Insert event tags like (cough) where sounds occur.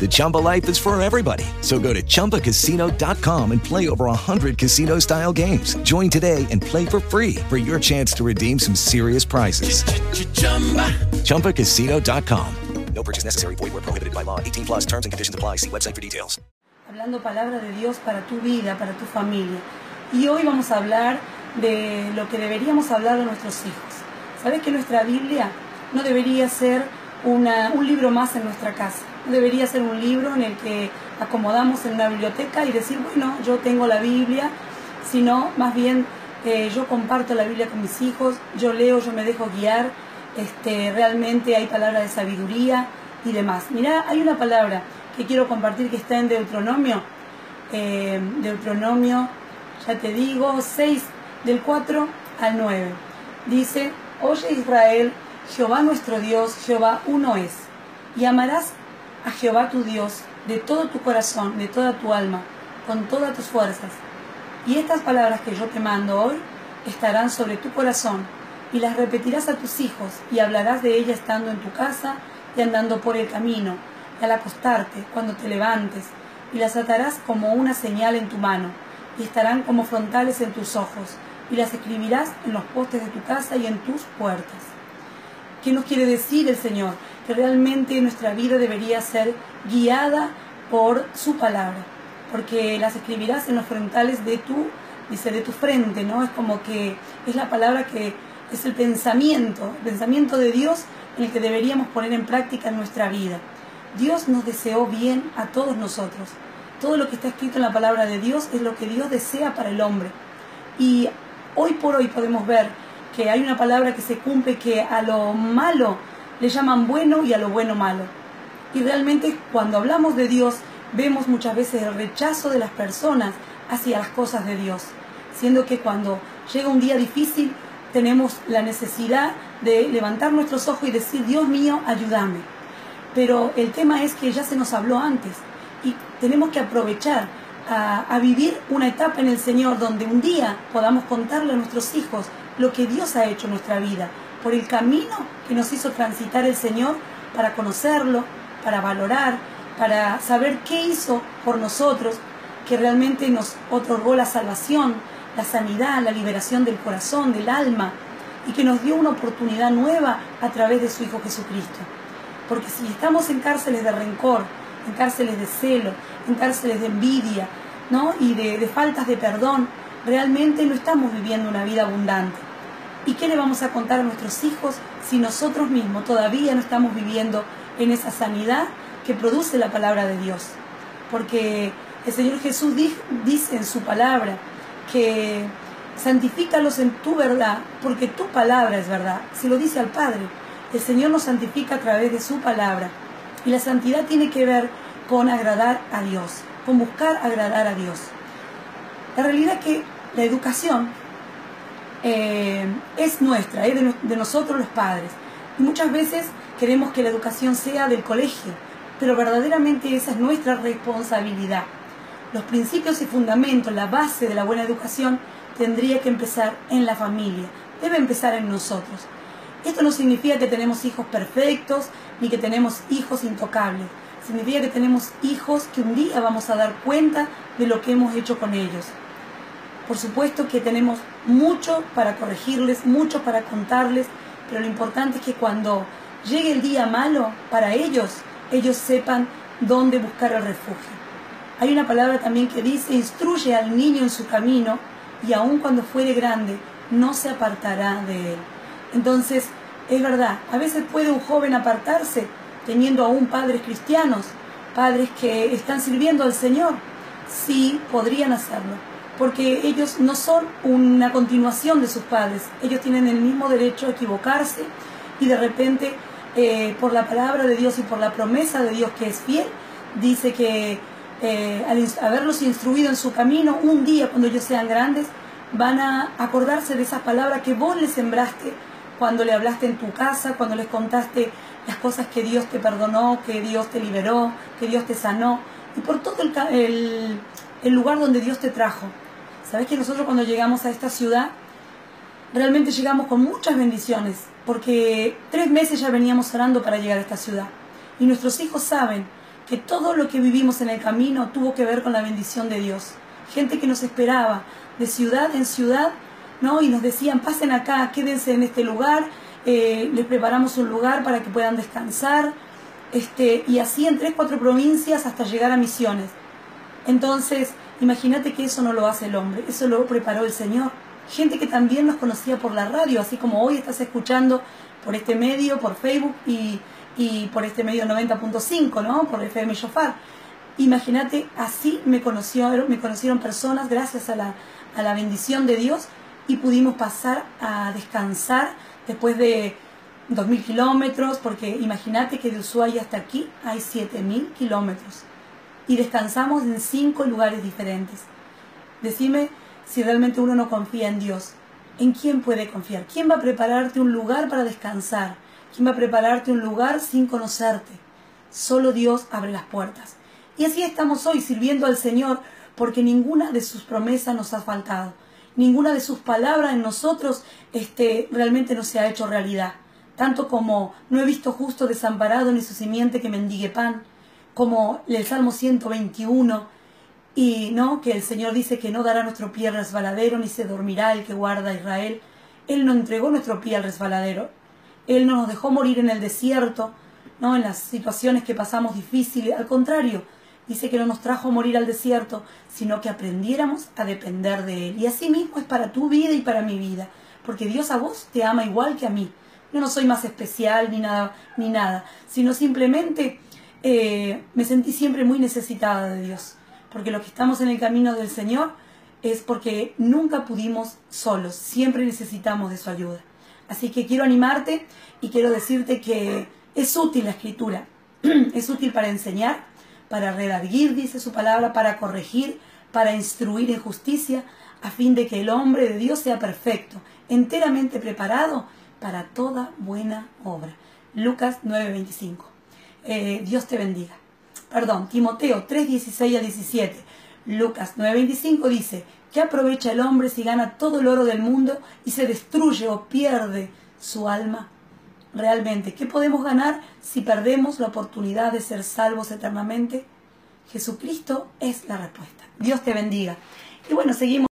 The Chumba life is for everybody. So go to ChumbaCasino.com and play over 100 casino style games. Join today and play for free for your chance to redeem some serious prizes. ChumbaCasino.com. No purchase necessary. Void were prohibited by law. 18 plus terms and conditions apply. See website for details. Hablando palabra de Dios para tu vida, para tu familia. Y hoy vamos a hablar de lo que deberíamos hablar a nuestros hijos. ¿Sabes que nuestra Biblia no debería ser un libro más en nuestra casa? Debería ser un libro en el que acomodamos en una biblioteca y decir, bueno, yo tengo la Biblia, sino más bien eh, yo comparto la Biblia con mis hijos, yo leo, yo me dejo guiar, este, realmente hay palabras de sabiduría y demás. Mirá, hay una palabra que quiero compartir que está en Deuteronomio, eh, Deuteronomio, ya te digo, 6 del 4 al 9. Dice, oye Israel, Jehová nuestro Dios, Jehová uno es, y amarás a Jehová tu Dios de todo tu corazón, de toda tu alma, con todas tus fuerzas. Y estas palabras que yo te mando hoy estarán sobre tu corazón, y las repetirás a tus hijos, y hablarás de ellas estando en tu casa y andando por el camino, y al acostarte, cuando te levantes, y las atarás como una señal en tu mano, y estarán como frontales en tus ojos, y las escribirás en los postes de tu casa y en tus puertas. ¿Qué nos quiere decir el Señor? Que realmente nuestra vida debería ser guiada por su palabra, porque las escribirás en los frontales de tu, dice, de tu frente, ¿no? Es como que es la palabra que es el pensamiento, el pensamiento de Dios en el que deberíamos poner en práctica en nuestra vida. Dios nos deseó bien a todos nosotros. Todo lo que está escrito en la palabra de Dios es lo que Dios desea para el hombre. Y hoy por hoy podemos ver que hay una palabra que se cumple que a lo malo le llaman bueno y a lo bueno malo. Y realmente cuando hablamos de Dios vemos muchas veces el rechazo de las personas hacia las cosas de Dios, siendo que cuando llega un día difícil tenemos la necesidad de levantar nuestros ojos y decir, Dios mío, ayúdame. Pero el tema es que ya se nos habló antes y tenemos que aprovechar a, a, vivir una etapa en el Señor donde un día podamos contarle a nuestros hijos lo que Dios ha hecho en nuestra vida, por el camino que nos hizo transitar el Señor para conocerlo, para valorar, para saber qué hizo por nosotros, que realmente nos otorgó la salvación, la sanidad, la liberación del corazón, del alma, y que nos dio una oportunidad nueva a través de su Hijo Jesucristo. Porque si estamos en cárceles de rencor, en cárceles de celo, en cárceles de envidia, ¿no? y de, faltas de perdón, realmente no estamos viviendo una vida abundante. ¿Y qué le vamos a contar a nuestros hijos si nosotros mismos todavía no estamos viviendo en esa sanidad que produce la palabra de Dios? Porque el Señor Jesús dice en su palabra que santifícalos en tu verdad, porque tu palabra es verdad. Si lo dice al Padre, el Señor nos santifica a través de su palabra. Y la santidad tiene que ver con agradar a Dios, con buscar agradar a Dios. La realidad es que la educación eh, es nuestra, es de, de nosotros los padres. Y muchas veces queremos que la educación sea del colegio, pero verdaderamente esa es nuestra responsabilidad. Los principios y fundamentos, la base de la buena educación, tendría que empezar en la familia, debe empezar en nosotros. Esto no significa que tenemos hijos perfectos ni que tenemos hijos intocables. Significa que tenemos hijos que un día vamos a dar cuenta de lo que hemos hecho con ellos. Por supuesto que tenemos mucho para corregirles, mucho para contarles, pero lo importante es que cuando llegue el día malo para ellos, ellos sepan dónde buscar el refugio. Hay una palabra también que dice, instruye al niño en su camino y aun cuando fuere grande, no se apartará de él. Entonces, es verdad, a veces puede un joven apartarse teniendo aún padres cristianos, padres que están sirviendo al Señor, sí podrían hacerlo, porque ellos no son una continuación de sus padres, ellos tienen el mismo derecho a equivocarse y de repente eh, por la palabra de Dios y por la promesa de Dios que es fiel, dice que eh, al haberlos instruido en su camino, un día cuando ellos sean grandes, van a acordarse de esas palabras que vos les sembraste cuando le hablaste en tu casa, cuando les contaste las cosas que Dios te perdonó, que Dios te liberó, que Dios te sanó, y por todo el, el, lugar donde Dios te trajo. Sabes que nosotros cuando llegamos a esta ciudad, realmente llegamos con muchas bendiciones, porque tres meses ya veníamos orando para llegar a esta ciudad. Y nuestros hijos saben que todo lo que vivimos en el camino tuvo que ver con la bendición de Dios. Gente que nos esperaba de ciudad en ciudad, ¿no? Y nos decían, pasen acá, quédense en este lugar, eh, les preparamos un lugar para que puedan descansar, este, y así en tres, cuatro provincias hasta llegar a misiones. Entonces, imagínate que eso no lo hace el hombre, eso lo preparó el Señor. Gente que también nos conocía por la radio, así como hoy estás escuchando por este medio, por Facebook y, y por este medio 90.5, ¿no? Por FM Shofar. Imagínate, así me conocieron, me conocieron personas gracias a la, a la bendición de Dios y pudimos pasar a descansar después de 2.000 kilómetros, porque imagínate que de Ushuaia hasta aquí hay 7.000 kilómetros y descansamos en cinco lugares diferentes. Decime si realmente uno no confía en Dios. ¿En quién puede confiar? ¿Quién va a prepararte un lugar para descansar? ¿Quién va a prepararte un lugar sin conocerte? Solo Dios abre las puertas. Y así estamos hoy sirviendo al Señor porque ninguna de sus promesas nos ha faltado ninguna de sus palabras en nosotros este, realmente no se ha hecho realidad. Tanto como no he visto justo desamparado ni su simiente que mendigue pan, como el Salmo 121, y no que el Señor dice que no dará nuestro pie al resbaladero, ni se dormirá el que guarda a Israel. Él no entregó nuestro pie al resbaladero. Él no nos dejó morir en el desierto, no en las situaciones que pasamos difíciles. Al contrario, dice que no nos trajo a morir al desierto, sino que aprendiéramos a depender de Él. Y así mismo es para tu vida y para mi vida, porque Dios a vos te ama igual que a mí. Yo no soy más especial ni nada, ni nada sino simplemente eh, me sentí siempre muy necesitada de Dios, porque los que estamos en el camino del Señor es porque nunca pudimos solos, siempre necesitamos de su ayuda. Así que quiero animarte y quiero decirte que es útil la escritura, (clears throat) es útil para enseñar, para redarguir, dice su palabra, para corregir, para instruir en justicia, a fin de que el hombre de Dios sea perfecto, enteramente preparado para toda buena obra. Lucas 9:25. Eh, Dios te bendiga. Perdón, Timoteo 3:16 a 17. Lucas 9:25 dice, ¿qué aprovecha el hombre si gana todo el oro del mundo y se destruye o pierde su alma? realmente? ¿Qué podemos ganar si perdemos la oportunidad de ser salvos eternamente? Jesucristo es la respuesta. Dios te bendiga. Y bueno, seguimos.